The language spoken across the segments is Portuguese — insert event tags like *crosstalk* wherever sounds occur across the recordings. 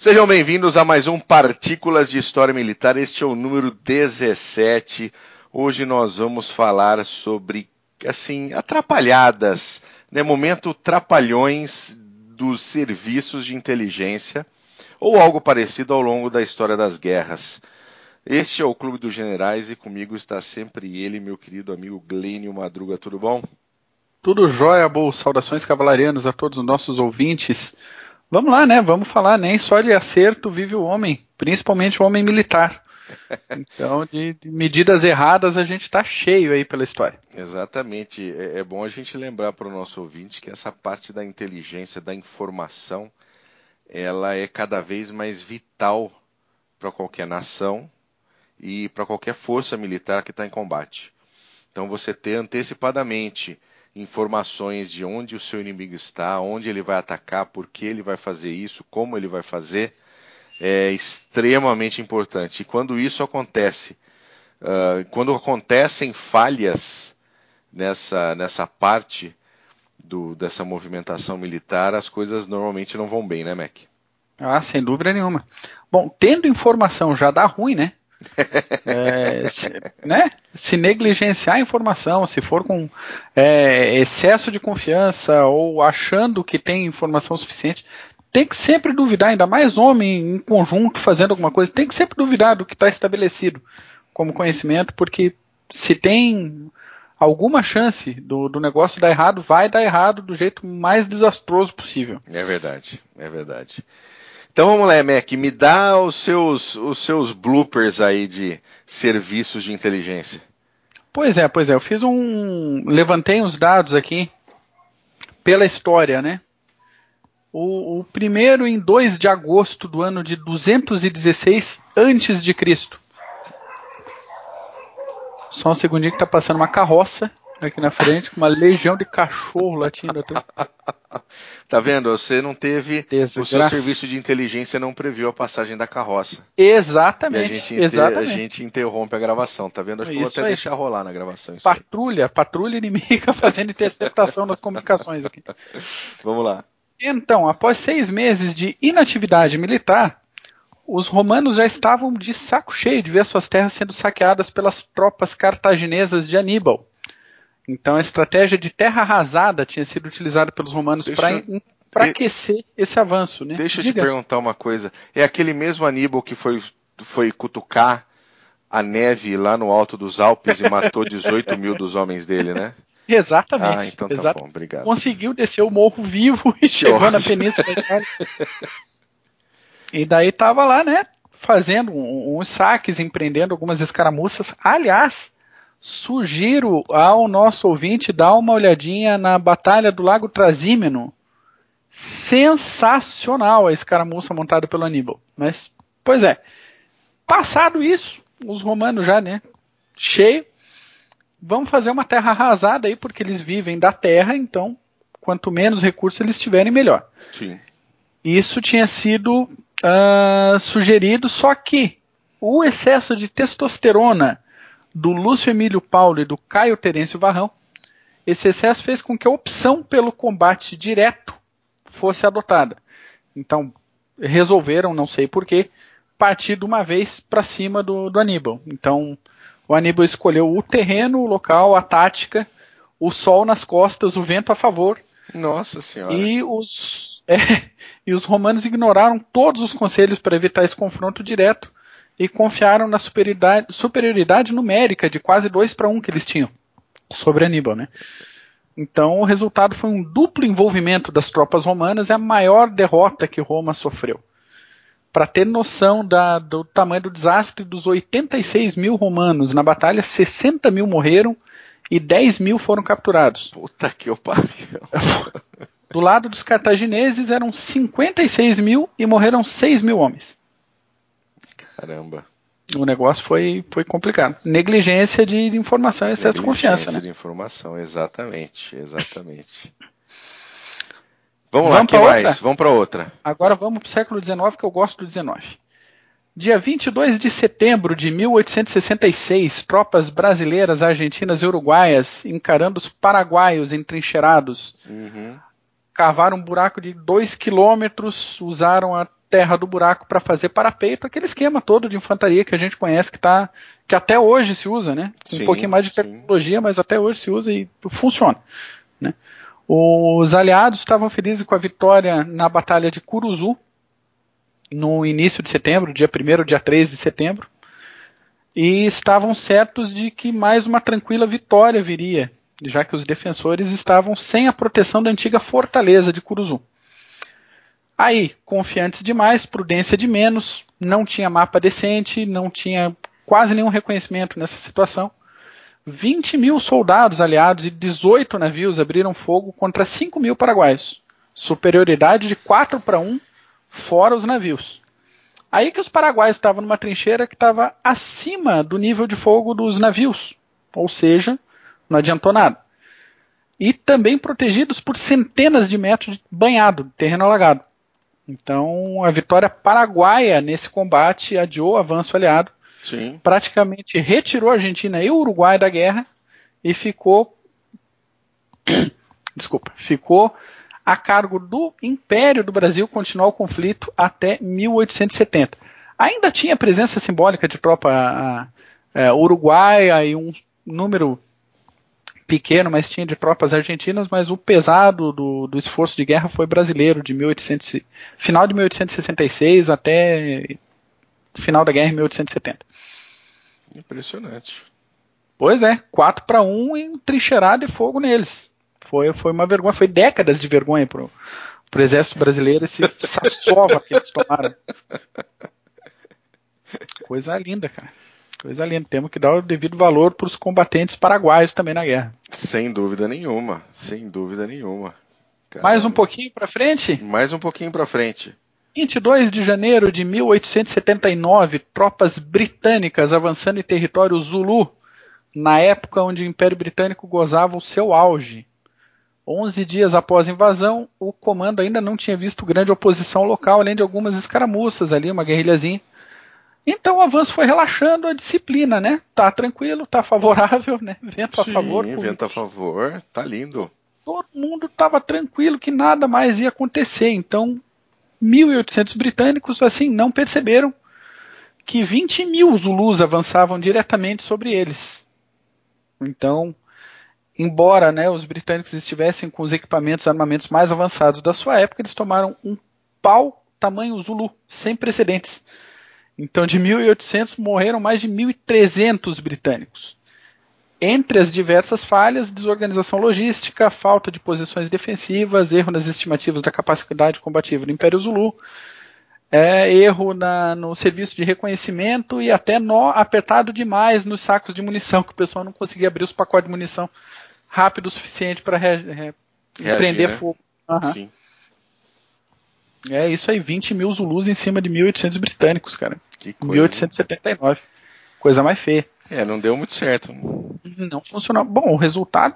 Sejam bem-vindos a mais um Partículas de História Militar. Este é o número 17. Hoje nós vamos falar sobre, assim, atrapalhadas, né? Momento trapalhões dos serviços de inteligência ou algo parecido ao longo da história das guerras. Este é o Clube dos Generais e comigo está sempre ele, meu querido amigo Glênio Madruga. Tudo bom? Tudo jóia, boas saudações cavalarianas a todos os nossos ouvintes. Vamos lá, né? Vamos falar, nem só de acerto vive o homem, principalmente o homem militar. *laughs* Então, de, de medidas erradas a gente está cheio aí pela história. Exatamente. É, é bom a gente lembrar para o nosso ouvinte que essa parte da inteligência, da informação, ela é cada vez mais vital para qualquer nação e para qualquer força militar que está em combate. Então, você ter antecipadamente informações de onde o seu inimigo está, onde ele vai atacar, por que ele vai fazer isso, como ele vai fazer, é extremamente importante. E quando isso acontece, uh, quando acontecem falhas nessa, nessa parte do, dessa movimentação militar, as coisas normalmente não vão bem, né, Mac? Ah, sem dúvida nenhuma. Bom, tendo informação já dá ruim, né? *laughs* é, né? Se negligenciar a informação, se for com é, excesso de confiança ou achando que tem informação suficiente, tem que sempre duvidar, ainda mais homem em conjunto fazendo alguma coisa, tem que sempre duvidar do que está estabelecido como conhecimento, porque se tem alguma chance do, do negócio dar errado, vai dar errado do jeito mais desastroso possível. É verdade, é verdade. Então vamos lá, Mac, me dá os seus, os seus bloopers aí de serviços de inteligência. Pois é, pois é, eu fiz um. levantei uns dados aqui pela história, né? O, o primeiro em 2 de agosto do ano de 216 antes de Cristo. Só um segundinho que tá passando uma carroça aqui na frente, com uma legião de cachorro latindo. *laughs* *laughs* tá vendo? Você não teve. Desgraça. O seu serviço de inteligência não previu a passagem da carroça. Exatamente. E a gente, exatamente. a gente interrompe a gravação, tá vendo? Acho que vou até aí. deixar rolar na gravação. patrulha, aí. patrulha inimiga *laughs* fazendo interceptação das comunicações aqui. *laughs* Vamos lá. Então, após seis meses de inatividade militar, os romanos já estavam de saco cheio de ver suas terras sendo saqueadas pelas tropas cartaginesas de Aníbal. Então a estratégia de terra arrasada tinha sido utilizada pelos romanos para enfraquecer esse avanço. Né? Deixa eu te perguntar uma coisa. É aquele mesmo Aníbal que foi, foi cutucar a neve lá no alto dos Alpes e matou 18 mil dos homens dele, né? *laughs* Exatamente. Ah, então tá exatamente. bom, obrigado. Conseguiu descer o morro vivo *laughs* e chegou na Península. E daí tava lá, né? Fazendo uns saques, empreendendo algumas escaramuças. Aliás, sugiro ao nosso ouvinte dar uma olhadinha na Batalha do Lago Trasímeno. Sensacional a escaramuça montada pelo Aníbal. Mas, pois é, passado isso, os romanos já, né, cheio, vão fazer uma terra arrasada aí, porque eles vivem da terra, então, quanto menos recursos eles tiverem, melhor. Sim. Isso tinha sido uh, sugerido, só que o excesso de testosterona do Lúcio Emílio Paulo e do Caio Terêncio Varrão, esse excesso fez com que a opção pelo combate direto fosse adotada. Então, resolveram, não sei porquê, partir de uma vez para cima do, do Aníbal. Então, o Aníbal escolheu o terreno, o local, a tática, o sol nas costas, o vento a favor. Nossa Senhora. E os, *laughs* é, e os romanos ignoraram todos os conselhos para evitar esse confronto direto e confiaram na superioridade, superioridade numérica de quase 2 para 1 que eles tinham sobre Aníbal, né? Então o resultado foi um duplo envolvimento das tropas romanas e a maior derrota que Roma sofreu. Para ter noção da, do tamanho do desastre, dos 86 mil romanos na batalha, 60 mil morreram e 10 mil foram capturados. Puta que pariu. *laughs* Do lado dos cartagineses eram 56 mil e morreram 6 mil homens. Caramba. O negócio foi, foi complicado. Negligência de, informação e excesso de confiança. Negligência né? de informação, exatamente. Exatamente. Vamos, *laughs* vamos lá, que mais? Outra? Vamos para outra. Agora vamos para o século XIX, que eu gosto do XIX. Dia 22 de setembro de 1866, tropas brasileiras, argentinas e uruguaias, encarando os paraguaios entrincheirados, uhum. cavaram um buraco de 2 quilômetros, usaram a terra do buraco para fazer parapeito, aquele esquema todo de infantaria que a gente conhece que tá que até hoje se usa, né? Sim, um pouquinho mais de tecnologia, sim. mas até hoje se usa e funciona, né? Os aliados estavam felizes com a vitória na batalha de Curuzu no início de setembro, dia 1 dia 3 de setembro, e estavam certos de que mais uma tranquila vitória viria, já que os defensores estavam sem a proteção da antiga fortaleza de Curuzu. Aí, confiantes demais, prudência de menos, não tinha mapa decente, não tinha quase nenhum reconhecimento nessa situação. 20 mil soldados aliados e 18 navios abriram fogo contra 5 mil paraguaios. Superioridade de 4 para 1, fora os navios. Aí que os paraguaios estavam numa trincheira que estava acima do nível de fogo dos navios, ou seja, não adiantou nada. E também protegidos por centenas de metros de banhado, terreno alagado. Então, a vitória paraguaia nesse combate adiou o avanço aliado, Sim. praticamente retirou a Argentina e o Uruguai da guerra e ficou *coughs* desculpa, ficou a cargo do Império do Brasil continuar o conflito até 1870. Ainda tinha presença simbólica de tropa é, uruguaia e um número pequeno, mas tinha de tropas argentinas, mas o pesado do, do esforço de guerra foi brasileiro, de 1800, final de 1866 até final da guerra em 1870. Impressionante. Pois é, 4 para 1 em trincheirada e fogo neles. Foi, foi uma vergonha, foi décadas de vergonha pro, pro exército brasileiro esse, essa sova que eles tomaram. *laughs* Coisa linda, cara. Coisa linda. Temos que dar o devido valor para os combatentes paraguaios também na guerra. Sem dúvida nenhuma. Sem dúvida nenhuma. Caramba. Mais um pouquinho para frente? Mais um pouquinho para frente. 22 de janeiro de 1879, tropas britânicas avançando em território Zulu, na época onde o Império Britânico gozava o seu auge. 11 dias após a invasão, o comando ainda não tinha visto grande oposição local, além de algumas escaramuças ali, uma guerrilhazinha. Então o avanço foi relaxando a disciplina, né? Tá tranquilo, tá favorável, né? Vento Sim, a favor. Vento a favor, tá lindo. Todo mundo estava tranquilo que nada mais ia acontecer. Então, 1.800 britânicos assim não perceberam que 20 mil Zulus avançavam diretamente sobre eles. Então, embora né, os britânicos estivessem com os equipamentos e armamentos mais avançados da sua época, eles tomaram um pau tamanho Zulu, sem precedentes. Então, de 1.800 morreram mais de 1.300 britânicos. Entre as diversas falhas, desorganização logística, falta de posições defensivas, erro nas estimativas da capacidade combativa do Império Zulu, é, erro na, no serviço de reconhecimento e até nó apertado demais nos sacos de munição, que o pessoal não conseguia abrir os pacotes de munição rápido o suficiente para prender né? fogo. Uhum. Sim. É isso aí, 20 mil Zulus em cima de 1.800 britânicos, cara. Que coisa. 1879. Coisa mais feia. É, não deu muito certo. Não funcionou. Bom, o resultado,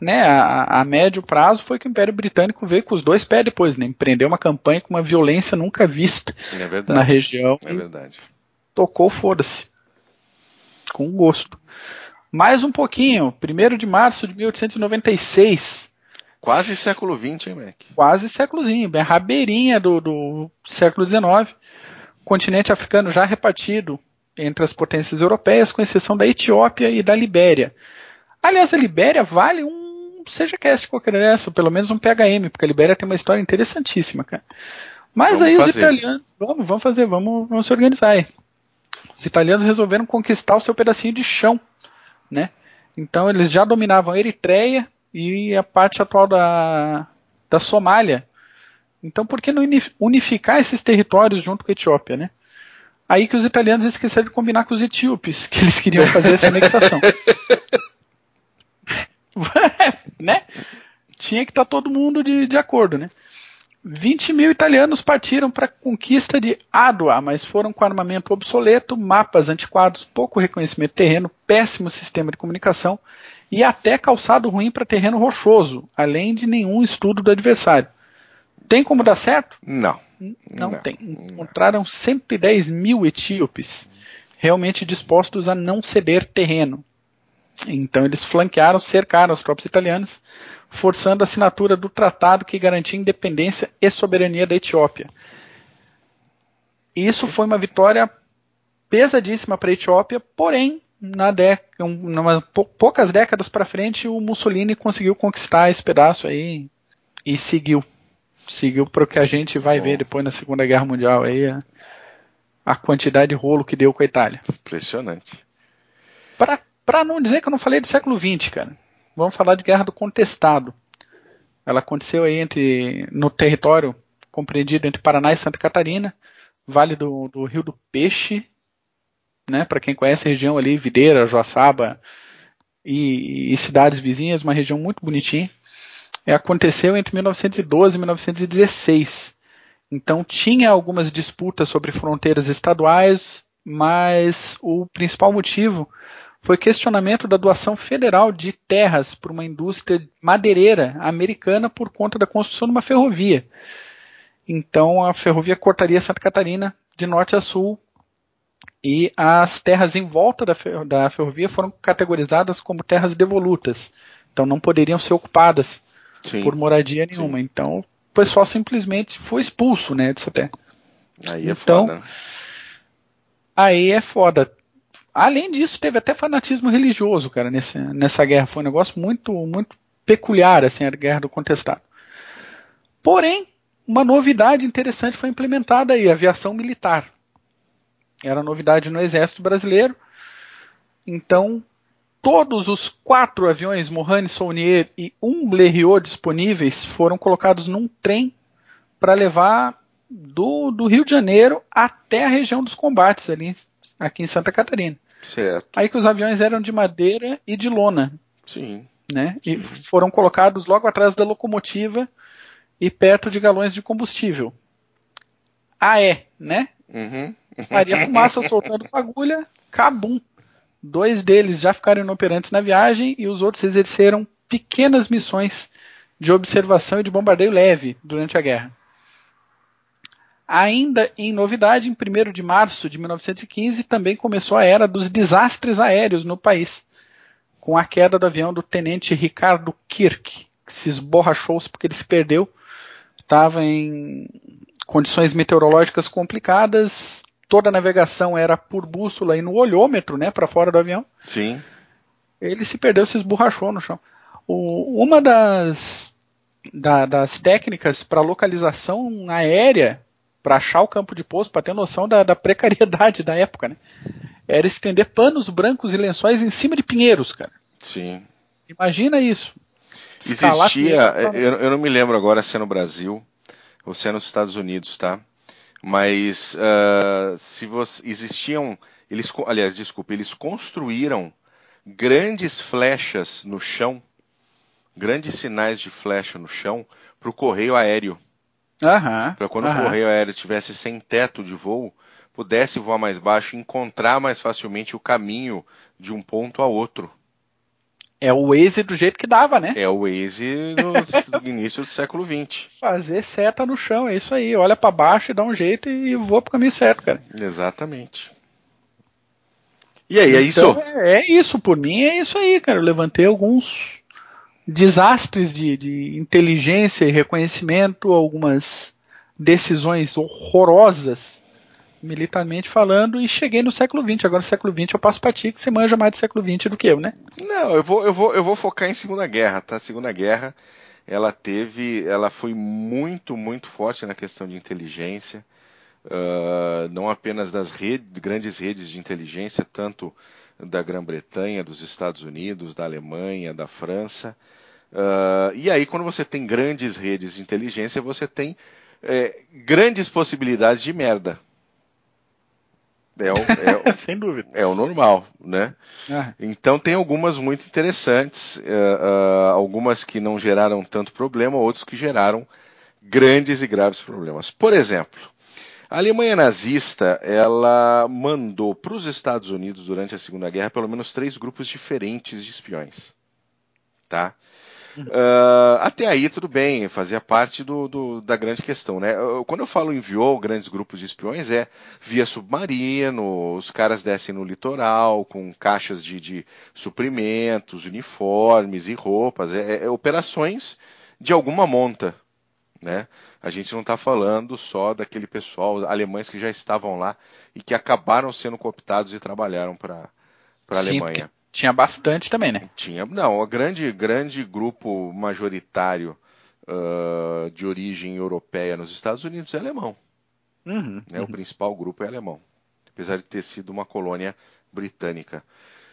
né, a, a médio prazo foi que o Império Britânico veio com os dois pés depois, né? Empreendeu uma campanha com uma violência nunca vista é na região. É verdade. Tocou, foda-se. Com gosto. Mais um pouquinho, 1 de março de 1896. Quase século XX, hein, Mac? Quase séculozinho, bem rabeirinha do, do século XIX. Continente africano já repartido entre as potências europeias, com exceção da Etiópia e da Libéria. Aliás, a Libéria vale um seja cast qualquer dessa, pelo menos um PHM, porque a Libéria tem uma história interessantíssima, cara. Mas vamos aí fazer. os italianos, vamos, vamos fazer, vamos, vamos se organizar aí. Os italianos resolveram conquistar o seu pedacinho de chão né? Então eles já dominavam a Eritreia e a parte atual da, da Somália. Então por que não unificar esses territórios junto com a Etiópia, né? Aí que os italianos esqueceram de combinar com os etíopes, *laughs* que eles queriam fazer essa anexação. *laughs* né? Tinha que estar tá todo mundo de, de acordo, né? 20 mil italianos partiram para a conquista de Adua, mas foram com armamento obsoleto, mapas antiquados, pouco reconhecimento terreno, péssimo sistema de comunicação e até calçado ruim para terreno rochoso, além de nenhum estudo do adversário. Tem como dar certo? Não. Não, não tem. Encontraram 110 mil etíopes realmente dispostos a não ceder terreno. Então eles flanquearam, cercaram as tropas italianas, forçando a assinatura do tratado que garantia independência e soberania da Etiópia. Isso foi uma vitória pesadíssima para a Etiópia, porém, na década, numa, poucas décadas para frente, o Mussolini conseguiu conquistar esse pedaço aí e seguiu. Seguiu para o que a gente vai Bom. ver depois na Segunda Guerra Mundial aí, a, a quantidade de rolo que deu com a Itália. Impressionante. Para não dizer que eu não falei do século XX, cara, vamos falar de Guerra do Contestado. Ela aconteceu aí entre no território compreendido entre Paraná e Santa Catarina, Vale do, do Rio do Peixe, né? Para quem conhece a região ali, Videira, Joaçaba e, e cidades vizinhas, uma região muito bonitinha. Aconteceu entre 1912 e 1916. Então tinha algumas disputas sobre fronteiras estaduais, mas o principal motivo foi questionamento da doação federal de terras para uma indústria madeireira americana por conta da construção de uma ferrovia. Então a ferrovia cortaria Santa Catarina de norte a sul e as terras em volta da, da ferrovia foram categorizadas como terras devolutas. Então não poderiam ser ocupadas sim, por moradia nenhuma. Sim. Então o pessoal simplesmente foi expulso né, dessa terra. Aí é então, foda. Aí é foda. Além disso, teve até fanatismo religioso, cara, nesse, nessa guerra. Foi um negócio muito, muito peculiar, assim, a guerra do contestado. Porém, uma novidade interessante foi implementada aí, a aviação militar. Era novidade no exército brasileiro. Então, todos os quatro aviões Mohane Saunier e um Blériot disponíveis foram colocados num trem para levar do, do Rio de Janeiro até a região dos combates ali aqui em Santa Catarina. Certo. Aí que os aviões eram de madeira e de lona. Sim. Né? Sim. E foram colocados logo atrás da locomotiva e perto de galões de combustível. Ah, é, né? Uhum. Maria Fumaça soltando fagulha, cabum. Dois deles já ficaram inoperantes na viagem e os outros exerceram pequenas missões de observação e de bombardeio leve durante a guerra. Ainda em novidade, em 1 de março de 1915, também começou a era dos desastres aéreos no país, com a queda do avião do tenente Ricardo Kirk, que se esborrachou porque ele se perdeu, estava em condições meteorológicas complicadas, toda a navegação era por bússola e no olhômetro, né, para fora do avião. Sim. Ele se perdeu, se esborrachou no chão. O, uma das, da, das técnicas para localização aérea para achar o campo de pouso, para ter noção da, da, precariedade da época, né? Era estender panos brancos e lençóis em cima de pinheiros, cara. Sim. Imagina isso. Existia, eu, eu, não me lembro agora se é no Brasil ou se é nos Estados Unidos, tá? Mas uh, se você, existiam, eles, aliás, desculpa, eles construíram grandes flechas no chão, grandes sinais de flecha no chão para o correio aéreo. Para quando aham. o correio aéreo tivesse sem teto de voo, pudesse voar mais baixo e encontrar mais facilmente o caminho de um ponto a outro. É o Waze do jeito que dava, né? É o Waze do, do *laughs* início do século XX. Fazer seta no chão, é isso aí. Olha para baixo e dá um jeito e voa pro caminho certo, cara. Exatamente. E aí, é então, isso? É, é isso, por mim é isso aí, cara. Eu levantei alguns desastres de, de inteligência e reconhecimento, algumas decisões horrorosas, militarmente falando, e cheguei no século XX. Agora no século XX eu passo para ti, que você manja mais do século XX do que eu, né? Não, eu vou, eu vou, eu vou focar em Segunda Guerra, tá? Segunda Guerra, ela teve, ela foi muito, muito forte na questão de inteligência. Uh, não apenas das redes, grandes redes de inteligência, tanto da Grã-Bretanha, dos Estados Unidos, da Alemanha, da França. Uh, e aí, quando você tem grandes redes de inteligência, você tem é, grandes possibilidades de merda. É o, é o, *laughs* Sem dúvida. É o normal, né? Ah. Então tem algumas muito interessantes, uh, uh, algumas que não geraram tanto problema, outros que geraram grandes e graves problemas. Por exemplo, a Alemanha nazista, ela mandou para os Estados Unidos durante a Segunda Guerra pelo menos três grupos diferentes de espiões, tá? Uh, até aí tudo bem, fazia parte do, do, da grande questão, né? Quando eu falo enviou grandes grupos de espiões é via submarino, os caras descem no litoral com caixas de, de suprimentos, uniformes e roupas, é, é operações de alguma monta, Né? A gente não está falando só daquele pessoal, alemães que já estavam lá e que acabaram sendo cooptados e trabalharam para a Alemanha. Tinha bastante também, né? Tinha, não, o grande, grande grupo majoritário uh, de origem europeia nos Estados Unidos é alemão. Uhum, né? uhum. O principal grupo é alemão, apesar de ter sido uma colônia britânica.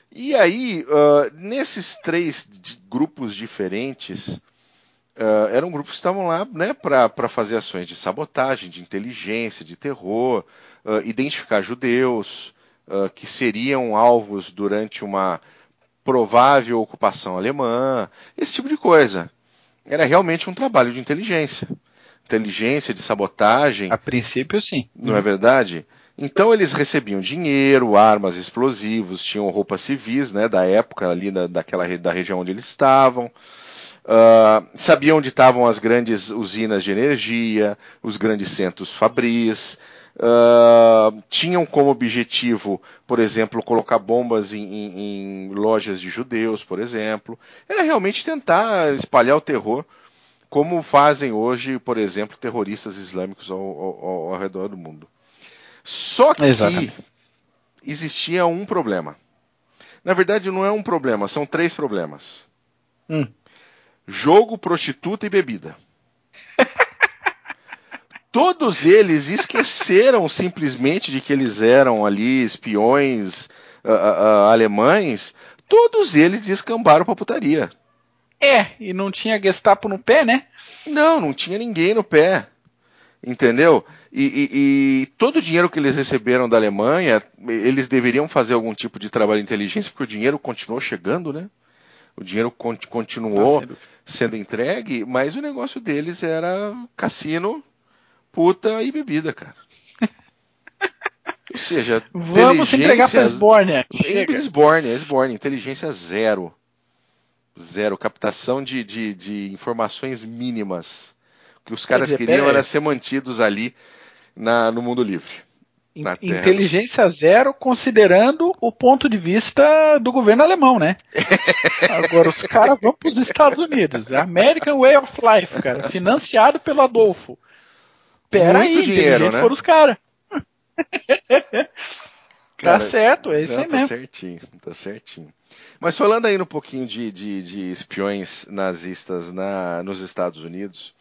E aí, uh, nesses três grupos diferentes, Uh, eram grupos que estavam lá né, para fazer ações de sabotagem, de inteligência, de terror, uh, identificar judeus uh, que seriam alvos durante uma provável ocupação alemã, esse tipo de coisa. Era realmente um trabalho de inteligência. Inteligência, de sabotagem. A princípio, sim. Não é verdade? Então eles recebiam dinheiro, armas, explosivos, tinham roupas civis, né, da época ali da, daquela da região onde eles estavam. Uh, sabiam onde estavam as grandes usinas de energia, os grandes centros fabris, uh, tinham como objetivo, por exemplo, colocar bombas em, em, em, lojas de judeus, por exemplo. Era realmente tentar espalhar o terror, como fazem hoje, por exemplo, terroristas islâmicos ao, ao, ao redor do mundo. Só que Exatamente. existia um problema. Na verdade, não é um problema, são três problemas. Hum jogo, prostituta e bebida. Todos eles esqueceram *laughs* simplesmente de que eles eram ali espiões uh, uh, alemães. Todos eles descambaram pra putaria. É, e não tinha Gestapo no pé, né? Não, não tinha ninguém no pé. Entendeu? E, e, e, todo o dinheiro que eles receberam da Alemanha, eles deveriam fazer algum tipo de trabalho de inteligência, porque o dinheiro continuou chegando, né? O dinheiro continuou tá sendo entregue, mas o negócio deles era cassino, puta e bebida, cara. Ou seja, vamos entregar para Esborne. Esborne, Esborne, inteligência zero. Zero, captação de, de, de informações mínimas. O que os caras dizer, queriam era ser mantidos ali na, no mundo livre. Inteligência zero, considerando o ponto de vista do governo alemão, né? *laughs* Agora os caras vão para os Estados Unidos. American Way of Life, cara, financiado pelo Adolfo. Pera Muito aí, dinheiro, né? foram os caras. *laughs* tá certo, é isso não, aí tá mesmo. Tá certinho, tá certinho. Mas falando aí um pouquinho de, de, de espiões nazistas na, nos Estados Unidos,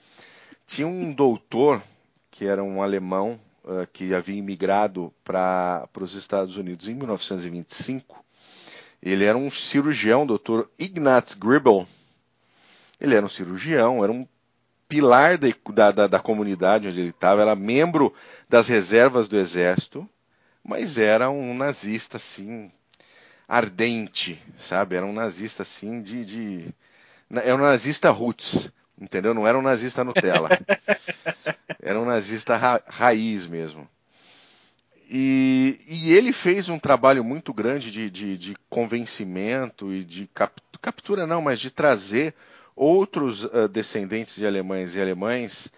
tinha um doutor que era um alemão uh, que havia imigrado para os Estados Unidos em 1925. Ele era um cirurgião, Dr. Ignaz Gribble. Ele era um cirurgião, era um pilar da, da, da, comunidade onde ele estava, era membro das reservas do exército, mas era um nazista assim ardente, sabe? Era um nazista assim de, de era um nazista roots, entendeu? Não era um nazista Nutella. *laughs* Era um nazista ra raiz mesmo. E, e, ele fez um trabalho muito grande de, de, de convencimento e de cap, captura, não, mas de trazer outros uh, descendentes de alemães e alemães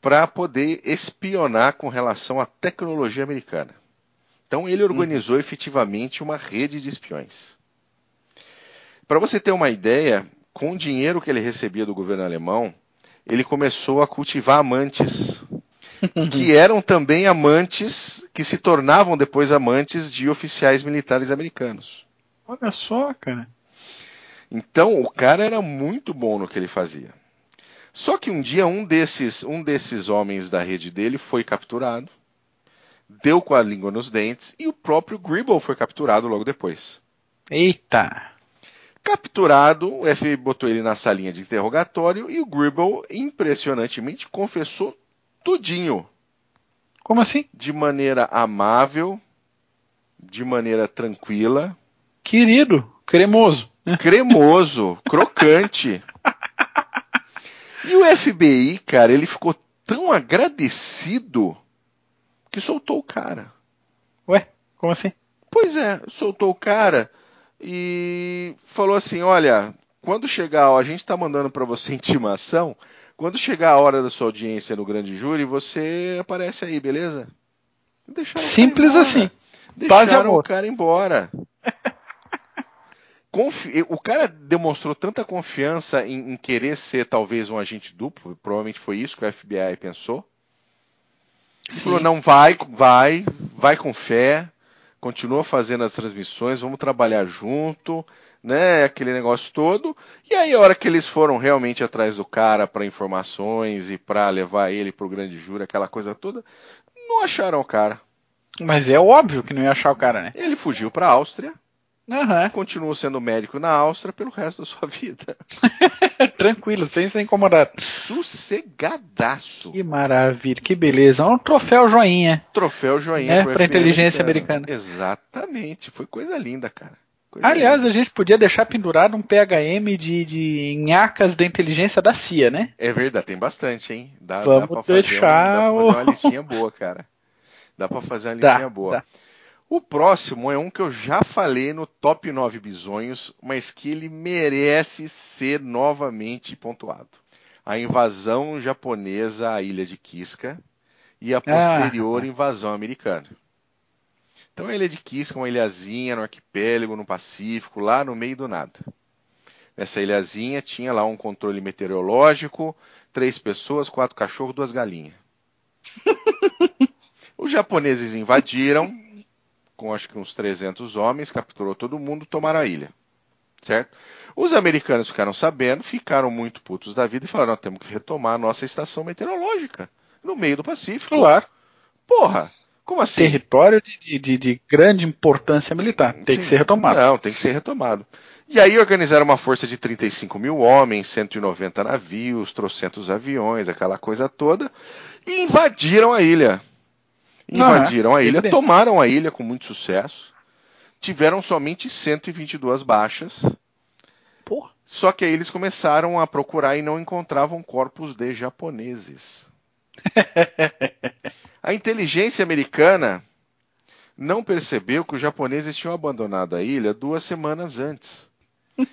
para poder espionar com relação à tecnologia americana. Então ele organizou hum. efetivamente uma rede de espiões. Para você ter uma ideia, com o dinheiro que ele recebia do governo alemão, ele começou a cultivar amantes, *laughs* que eram também amantes, que se tornavam depois amantes de oficiais militares americanos. Olha só, cara. Então o cara era muito bom no que ele fazia. Só que um dia um desses, um desses homens da rede dele foi capturado, deu com a língua nos dentes e o próprio Gribble foi capturado logo depois. Eita! Capturado, o FBI botou ele na salinha de interrogatório e o Gribble, impressionantemente, confessou tudinho. Como assim? De maneira amável, de maneira tranquila. Querido, cremoso. Cremoso, crocante. E o FBI, cara, ele ficou tão agradecido que soltou o cara. Ué, como assim? Pois é, soltou o cara e falou assim: olha, quando chegar, ó, a gente está mandando para você *laughs* intimação, quando chegar a hora da sua audiência no grande júri, você aparece aí, beleza? Deixaram Simples assim. Deixaram o cara embora. *laughs* o cara demonstrou tanta confiança em, em, querer ser talvez um agente duplo, provavelmente foi isso que o FBI pensou. Ele falou, não, vai, vai, vai com fé, continua fazendo as transmissões, vamos trabalhar junto, né? Aquele negócio todo. E aí, a hora que eles foram realmente atrás do cara para informações e para levar ele para o grande júri, aquela coisa toda, não acharam o cara. Mas é óbvio que não ia achar o cara, né? Ele fugiu para a Áustria. Uhum. Continuou sendo médico na Áustria pelo resto da sua *laughs* vida. Tranquilo, sem ser incomodado. Sossegadaço. Que maravilha, que beleza. Um troféu joinha. Troféu joinha né? para inteligência americana. Exatamente. Foi coisa linda, cara. Coisa Aliás, linda. a gente podia deixar pendurado um PHM de, de nhacas da inteligência da CIA, né? É verdade, tem bastante, hein? Dá, Vamos dá deixar fazer, um, dá pra fazer uma listinha boa, cara. Dá pra fazer uma *laughs* listinha dá, boa. Dá. O próximo é um que eu já falei no top 9 bisonhos, mas que ele merece ser novamente pontuado. A invasão japonesa à ilha de Kiska e a posterior ah. invasão americana. Então a ilha de Kiska é uma ilhazinha no arquipélago, no Pacífico, lá no meio do nada. Nessa ilhazinha tinha lá um controle meteorológico, três pessoas, quatro cachorros, duas galinhas. *laughs* Os japoneses invadiram, com acho que uns 300 homens, capturou todo mundo, tomaram a ilha. Certo? Os americanos ficaram sabendo, ficaram muito putos da vida e falaram: nós temos que retomar a nossa estação meteorológica no meio do Pacífico. Claro. Porra! Como assim? Território de, de, de grande importância militar. Tem Sim. que ser retomado. Não, tem que ser retomado. E aí organizaram uma força de 35 mil homens, 190 navios, trocentos aviões, aquela coisa toda, e invadiram a ilha. Invadiram a ilha, tomaram a ilha com muito sucesso. Tiveram somente 122 baixas. Porra. Só que aí eles começaram a procurar e não encontravam corpos de japoneses. *laughs* a inteligência americana não percebeu que os japoneses tinham abandonado a ilha duas semanas antes. *laughs*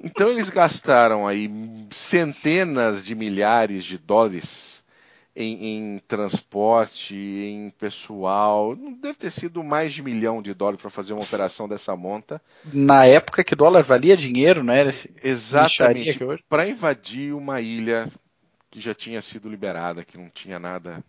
Então eles gastaram aí centenas de milhares de dólares em, em, transporte, em pessoal. Não deve ter sido mais de milhão de dólares para fazer uma operação dessa monta. Na época que o dólar valia dinheiro, não era? Esse Exatamente. Para invadir uma ilha que já tinha sido liberada, que não tinha nada.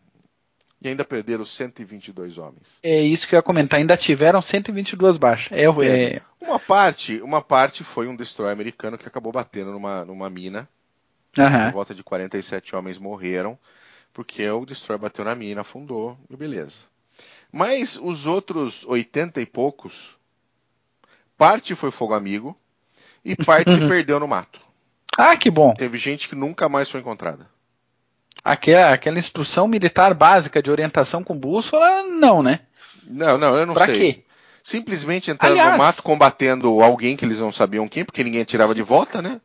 E ainda perderam 122 homens. É isso que eu ia comentar. Ainda tiveram 122 baixas. É, é... Uma parte, uma parte foi um destroyer americano que acabou batendo numa, numa mina. Uhum. Por volta de 47 homens morreram porque o Destroyer bateu na mina, afundou, e beleza. Mas os outros 80 e poucos, parte foi fogo amigo e parte se *laughs* perdeu no mato. Ah, que bom. Teve gente que nunca mais foi encontrada. Aquela, aquela instrução militar básica de orientação com bússola, não, né? Não, não, eu não pra sei. Pra quê? Simplesmente entraram Aliás, no mato combatendo alguém que eles não sabiam quem, porque ninguém tirava de volta, né?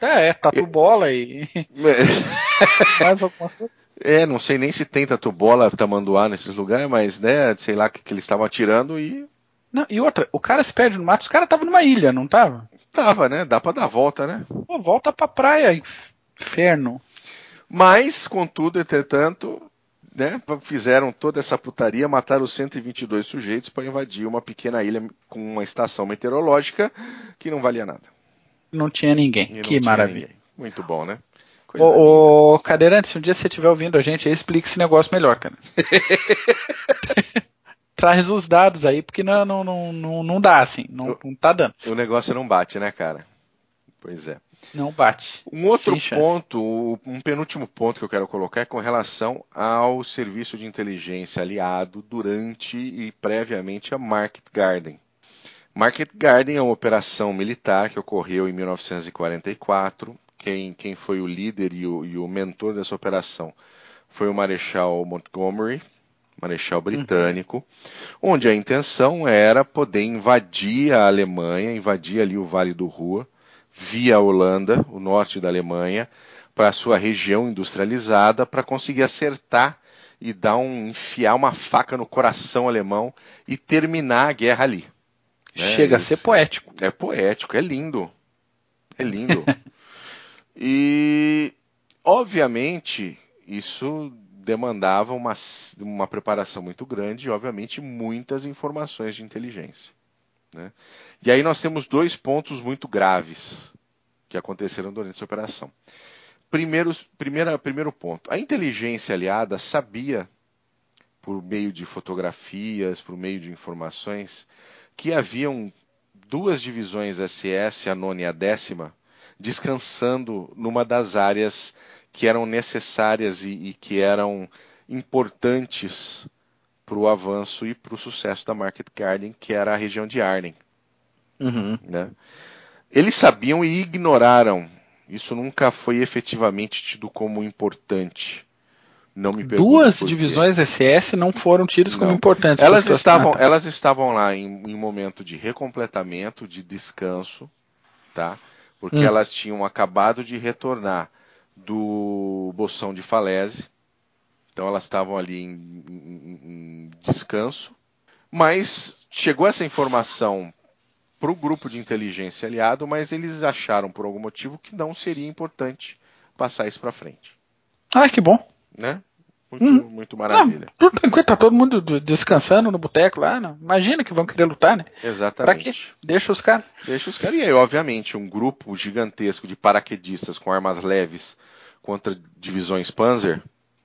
É, é tatu bola e. É. *laughs* Mais alguma coisa. É, não sei nem se tem tatu bola tamanduá nesses lugares, mas, né, sei lá que, que eles estavam atirando e. Não, e outra, o cara se perde no mato, os caras estavam numa ilha, não tava? Tava, né? Dá pra dar volta, né? Pô, volta pra praia, inferno. Mas, contudo, entretanto, né, fizeram toda essa putaria, mataram 122 sujeitos para invadir uma pequena ilha com uma estação meteorológica que não valia nada. Não tinha ninguém. que maravilha. Ninguém. Muito bom, né? Ô, ô Cadeirante, se um dia você estiver ouvindo a gente, explique esse negócio melhor, cara. *laughs* Traz os dados aí, porque não, não, não, não, dá, assim. Não, não tá dando. O negócio não bate, né, cara? Pois é. Não bate. Um outro ponto, um penúltimo ponto que eu quero colocar é com relação ao serviço de inteligência aliado durante e previamente a Market Garden. Market Garden é uma operação militar que ocorreu em 1944 quem, quem foi o líder e o, e o mentor dessa operação foi o Marechal Montgomery, Marechal uhum. britânico, uhum. onde a intenção era poder invadir a Alemanha, invadir ali o Vale do Rua, via Holanda, o norte da Alemanha, para a sua região industrializada, para conseguir acertar e dar um enfiar uma faca no coração alemão e terminar a guerra ali. Né? Chega a ser poético. É poético, é lindo. É lindo. *laughs* E, obviamente, isso demandava uma, uma preparação muito grande e, obviamente, muitas informações de inteligência. Né? E aí nós temos dois pontos muito graves que aconteceram durante essa operação. Primeiro, primeira, primeiro ponto: a inteligência aliada sabia, por meio de fotografias, por meio de informações, que haviam duas divisões SS, a nona e a décima, descansando numa das áreas que eram necessárias e, e que eram importantes para o avanço e para o sucesso da Market Garden, que era a região de Arnhem. Uhum. Né? Eles sabiam e ignoraram. Isso nunca foi efetivamente tido como importante. Não me Duas divisões SS não foram tidas não. como importantes. Elas estavam, elas estavam lá em, em momento de recompletamento, de descanso, tá? Porque hum. elas tinham acabado de retornar do Bolsão de Falese. Então elas estavam ali em, em, em descanso. Mas chegou essa informação para o grupo de inteligência aliado, mas eles acharam por algum motivo que não seria importante passar isso para frente. Ah, que bom. Né? Muito, hum. muito maravilha. Não, tudo tranquilo, tá todo mundo descansando no boteco lá. Não. Imagina que vão querer lutar, né? Exatamente. Pra quê? Deixa os caras. Deixa os caras. E aí, obviamente, um grupo gigantesco de paraquedistas com armas leves contra divisões Panzer,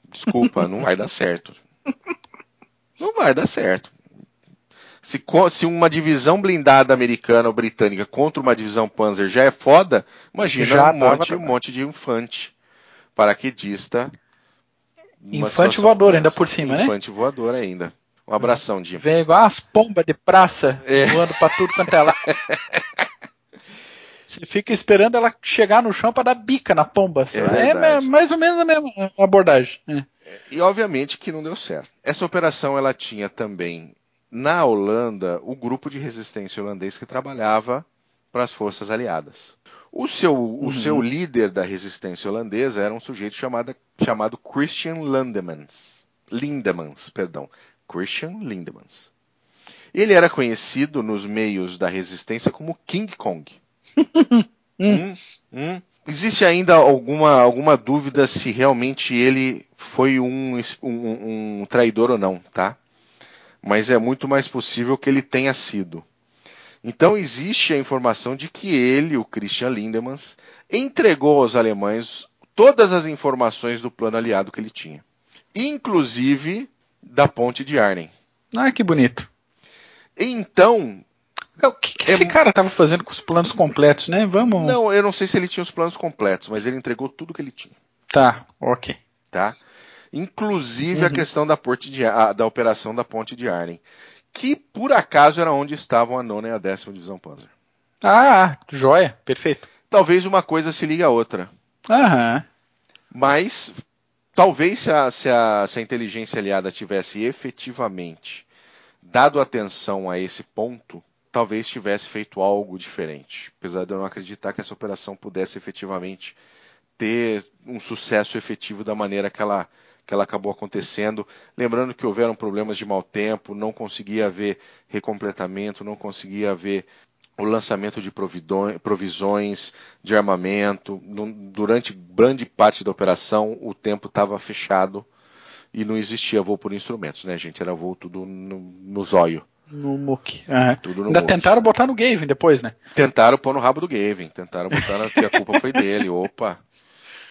desculpa, *laughs* não vai dar certo. Não vai dar certo. Se, se, uma divisão blindada americana ou britânica contra uma divisão Panzer já é foda, imagina já um, monte, um monte de infante paraquedista. Infante voador ainda por cima, infante né? Infante voador ainda. Um abração, Jim. Vem igual as pombas de praça é. voando pra tudo quanto é lá. *laughs* Você fica esperando ela chegar no chão para dar bica na pomba. É, é, mais ou menos a mesma abordagem. É. E obviamente que não deu certo. Essa operação ela tinha também na Holanda o grupo de resistência holandês que trabalhava para as forças aliadas. O seu, uhum. o seu líder da resistência holandesa era um sujeito chamado, chamado Christian Lindemans. Lindemans, perdão. Christian Lindemans. Ele era conhecido nos meios da resistência como King Kong. *laughs* hum, hum. Existe ainda alguma, alguma dúvida se realmente ele foi um, um, um traidor ou não, tá? mas é muito mais possível que ele tenha sido. Então existe a informação de que ele, o Christian Lindemans, entregou aos alemães todas as informações do plano aliado que ele tinha, inclusive da ponte de Arnhem. Ah, que bonito. Então, o que, que é... esse cara estava fazendo com os planos completos, né? Vamos. Não, eu não sei se ele tinha os planos completos, mas ele entregou tudo que ele tinha. Tá, ok. Tá inclusive uhum. a questão da, de, a, da operação da ponte de Arnhem, que por acaso era onde estavam a nona e a décima divisão Panzer. Ah, joia, perfeito. Talvez uma coisa se ligue à outra. Aham. Mas talvez se a, se, a, se a inteligência aliada tivesse efetivamente dado atenção a esse ponto, talvez tivesse feito algo diferente. Apesar de eu não acreditar que essa operação pudesse efetivamente ter um sucesso efetivo da maneira que ela, que ela acabou acontecendo. Lembrando que houveram problemas de mau tempo, não conseguia haver recompletamento, não conseguia haver o lançamento de provisões de armamento. Durante grande parte da operação, o tempo estava fechado e não existia voo por instrumentos, né, gente? Era voo tudo no, no zóio. No muque. É. Tudo no Ainda muque. tentaram botar no Gavin depois, né? Tentaram pôr no rabo do Gavin. Tentaram botar que a culpa foi dele. *laughs* Opa,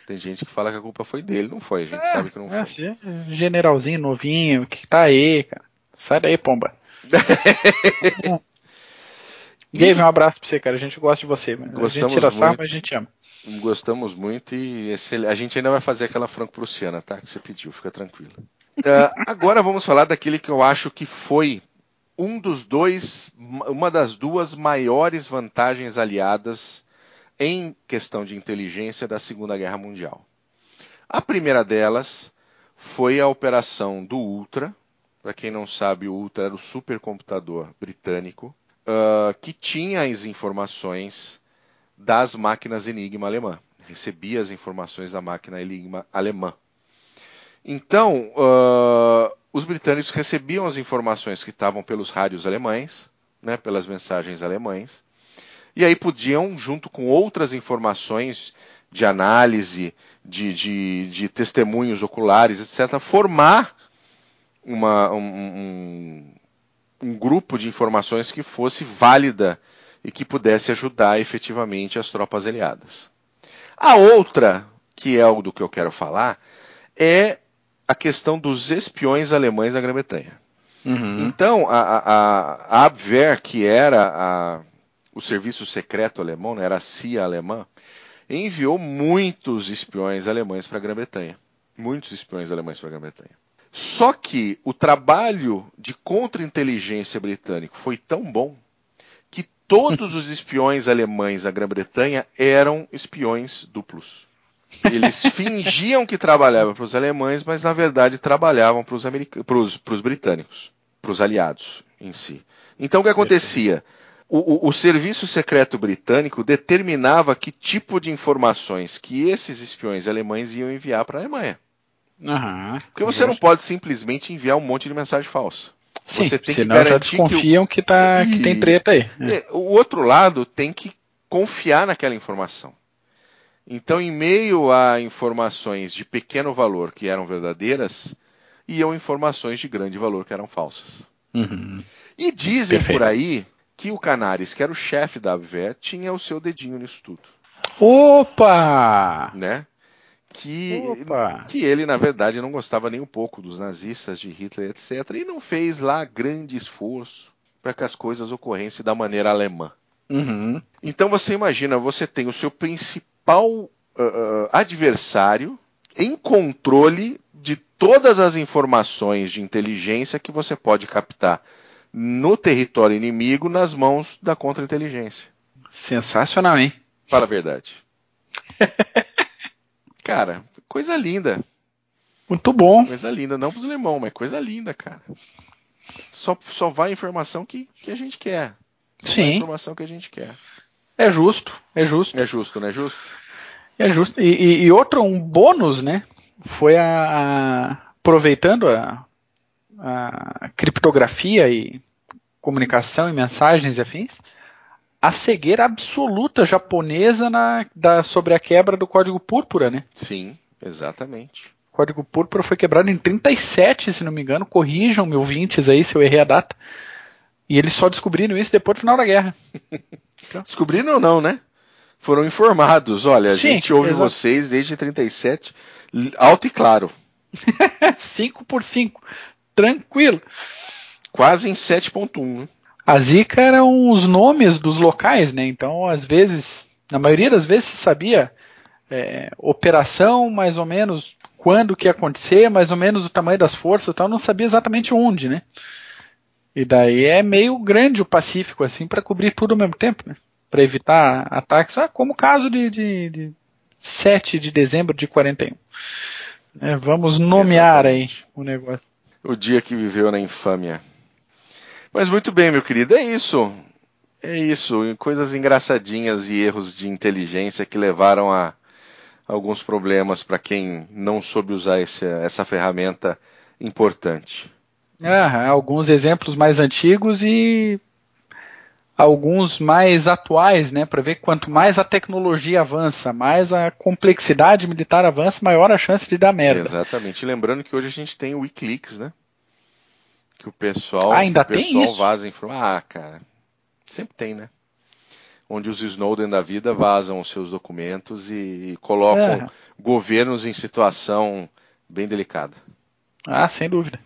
tem gente que fala que a culpa foi dele, não foi. A gente é, sabe que não é, foi. É generalzinho, novinho, que tá aí, cara. Sai daí, pomba. *laughs* Gave um abraço pra você, cara. A gente gosta de você. Mano. A gente tira sarro, mas a gente ama. Gostamos muito e a gente ainda vai fazer aquela franco-prussiana, tá? Que você pediu, fica tranquilo. Uh, *laughs* agora vamos falar daquele que eu acho que foi um dos dois, uma das duas maiores vantagens aliadas em questão de inteligência da Segunda Guerra Mundial. A primeira delas foi a operação do Ultra. Para quem não sabe, o Ultra era o supercomputador britânico uh, que tinha as informações das máquinas Enigma alemã. Recebia as informações da máquina Enigma alemã. Então, uh, os britânicos recebiam as informações que estavam pelos rádios alemães, né, pelas mensagens alemães, e aí podiam, junto com outras informações de análise, de, de, de testemunhos oculares, etc., formar uma, um, um, um grupo de informações que fosse válida e que pudesse ajudar efetivamente as tropas aliadas. A outra, que é o do que eu quero falar, é a questão dos espiões alemães na Grã-Bretanha. Uhum. Então, a, a, a, Abwehr, que era a, o serviço secreto alemão, né, era a CIA alemã, enviou muitos espiões alemães para a Grã-Bretanha. Muitos espiões alemães para a Grã-Bretanha. Só que o trabalho de contra-inteligência britânico foi tão bom que todos os espiões alemães da Grã-Bretanha eram espiões duplos. Eles *laughs* fingiam que trabalhavam para os alemães, mas na verdade trabalhavam para os britânicos, para os aliados em si. Então o que acontecia? O, o, o, serviço secreto britânico determinava que tipo de informações que esses espiões alemães iam enviar para a Alemanha. Uhum, Porque você justo. não pode simplesmente enviar um monte de mensagem falsa. Sim, você tem senão que garantir já desconfiam que, o... que, tá, e... que tem treta aí. É. O outro lado tem que confiar naquela informação. Então, em meio a informações de pequeno valor que eram verdadeiras, iam informações de grande valor que eram falsas. Uhum. E dizem Perfeito. por aí que o Canaris, que era o chefe da ABVE, tinha o seu dedinho nisso tudo. Opa! Né? Que, que ele, na verdade, não gostava nem um pouco dos nazistas, de Hitler, etc. E não fez lá grande esforço para que as coisas ocorressem da maneira alemã. Uhum. Então você imagina, você tem o seu principal uh, adversário em controle de todas as informações de inteligência que você pode captar no território inimigo nas mãos da contra-inteligência. Sensacional, hein? Para a verdade. *laughs* cara, coisa linda. Muito bom. Coisa linda, não para os alemão, mas coisa linda, cara. Só, só vai a informação que, que a gente quer. Só Sim. a informação que a gente quer. É justo, é justo. É justo, não é justo? É justo. E, e, e outro, um bônus, né? Foi a, a aproveitando a, a criptografia e comunicação e mensagens e afins, a cegueira absoluta japonesa na, da, sobre a quebra do código púrpura, né? Sim, exatamente. O código púrpura foi quebrado em 37, se não me engano. Corrijam, me ouvintes aí, se eu errei a data. E eles só descobriram isso depois do final da guerra. *laughs* Descobriram ou não, né? Foram informados. Olha, a Sim, gente ouve exato. vocês desde 37, alto e claro. *laughs* 5 por 5 Tranquilo. Quase em 7.1. Né? A zica eram os nomes dos locais, né? Então, às vezes, na maioria das vezes se sabia é, operação, mais ou menos quando que ia acontecer, mais ou menos o tamanho das forças, então não sabia exatamente onde, né? E daí é meio grande o Pacífico, assim, para cobrir tudo ao mesmo tempo, né? Para evitar ataques, ah, como o caso de, de, de 7 de dezembro de 41. É, vamos nomear Exatamente. aí o negócio. O dia que viveu na infâmia. Mas muito bem, meu querido, é isso. É isso, coisas engraçadinhas e erros de inteligência que levaram a alguns problemas para quem não soube usar esse, essa ferramenta importante. Ah, alguns exemplos mais antigos e alguns mais atuais, né, para ver quanto mais a tecnologia avança, mais a complexidade militar avança, maior a chance de dar merda. Exatamente. Lembrando que hoje a gente tem o Wikileaks, né? que o pessoal, ah, ainda o pessoal tem isso? vaza informações. Ah, cara, sempre tem, né? Onde os Snowden da vida vazam os seus documentos e, e colocam é. governos em situação bem delicada. Ah, sem dúvida.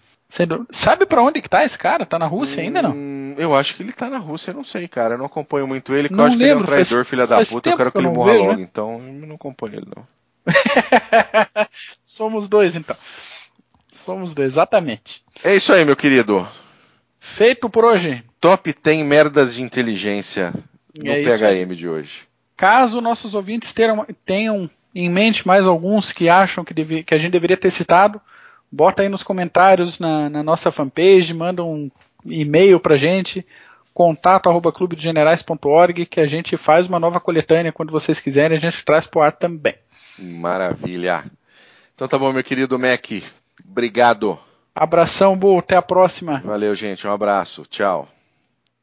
Sabe para onde que tá esse cara? Tá na Rússia hum, ainda não? Hum, eu acho que ele tá na Rússia, eu não sei, cara. Eu não acompanho muito ele, porque eu acho que ele é um traidor, faz, filha da puta. Eu quero que, que ele morra vejo, logo, né? então eu não acompanho ele, não. *laughs* Somos dois, então. Somos dois, exatamente. É isso aí, meu querido. Feito por hoje. Top 10 merdas de inteligência no é PHM de hoje. Caso nossos ouvintes tenham, tenham em mente mais alguns que acham que, deve, que, a gente deveria ter citado, bota aí nos comentários na, na nossa fanpage, manda um e-mail pra gente, contato arroba clubedegenerais.org, que a gente faz uma nova coletânea quando vocês quiserem, a gente traz pro ar também. Maravilha. Então tá bom, meu querido Mac. Obrigado. Abração, Bu. Até a próxima. Valeu, gente. Um abraço. Tchau.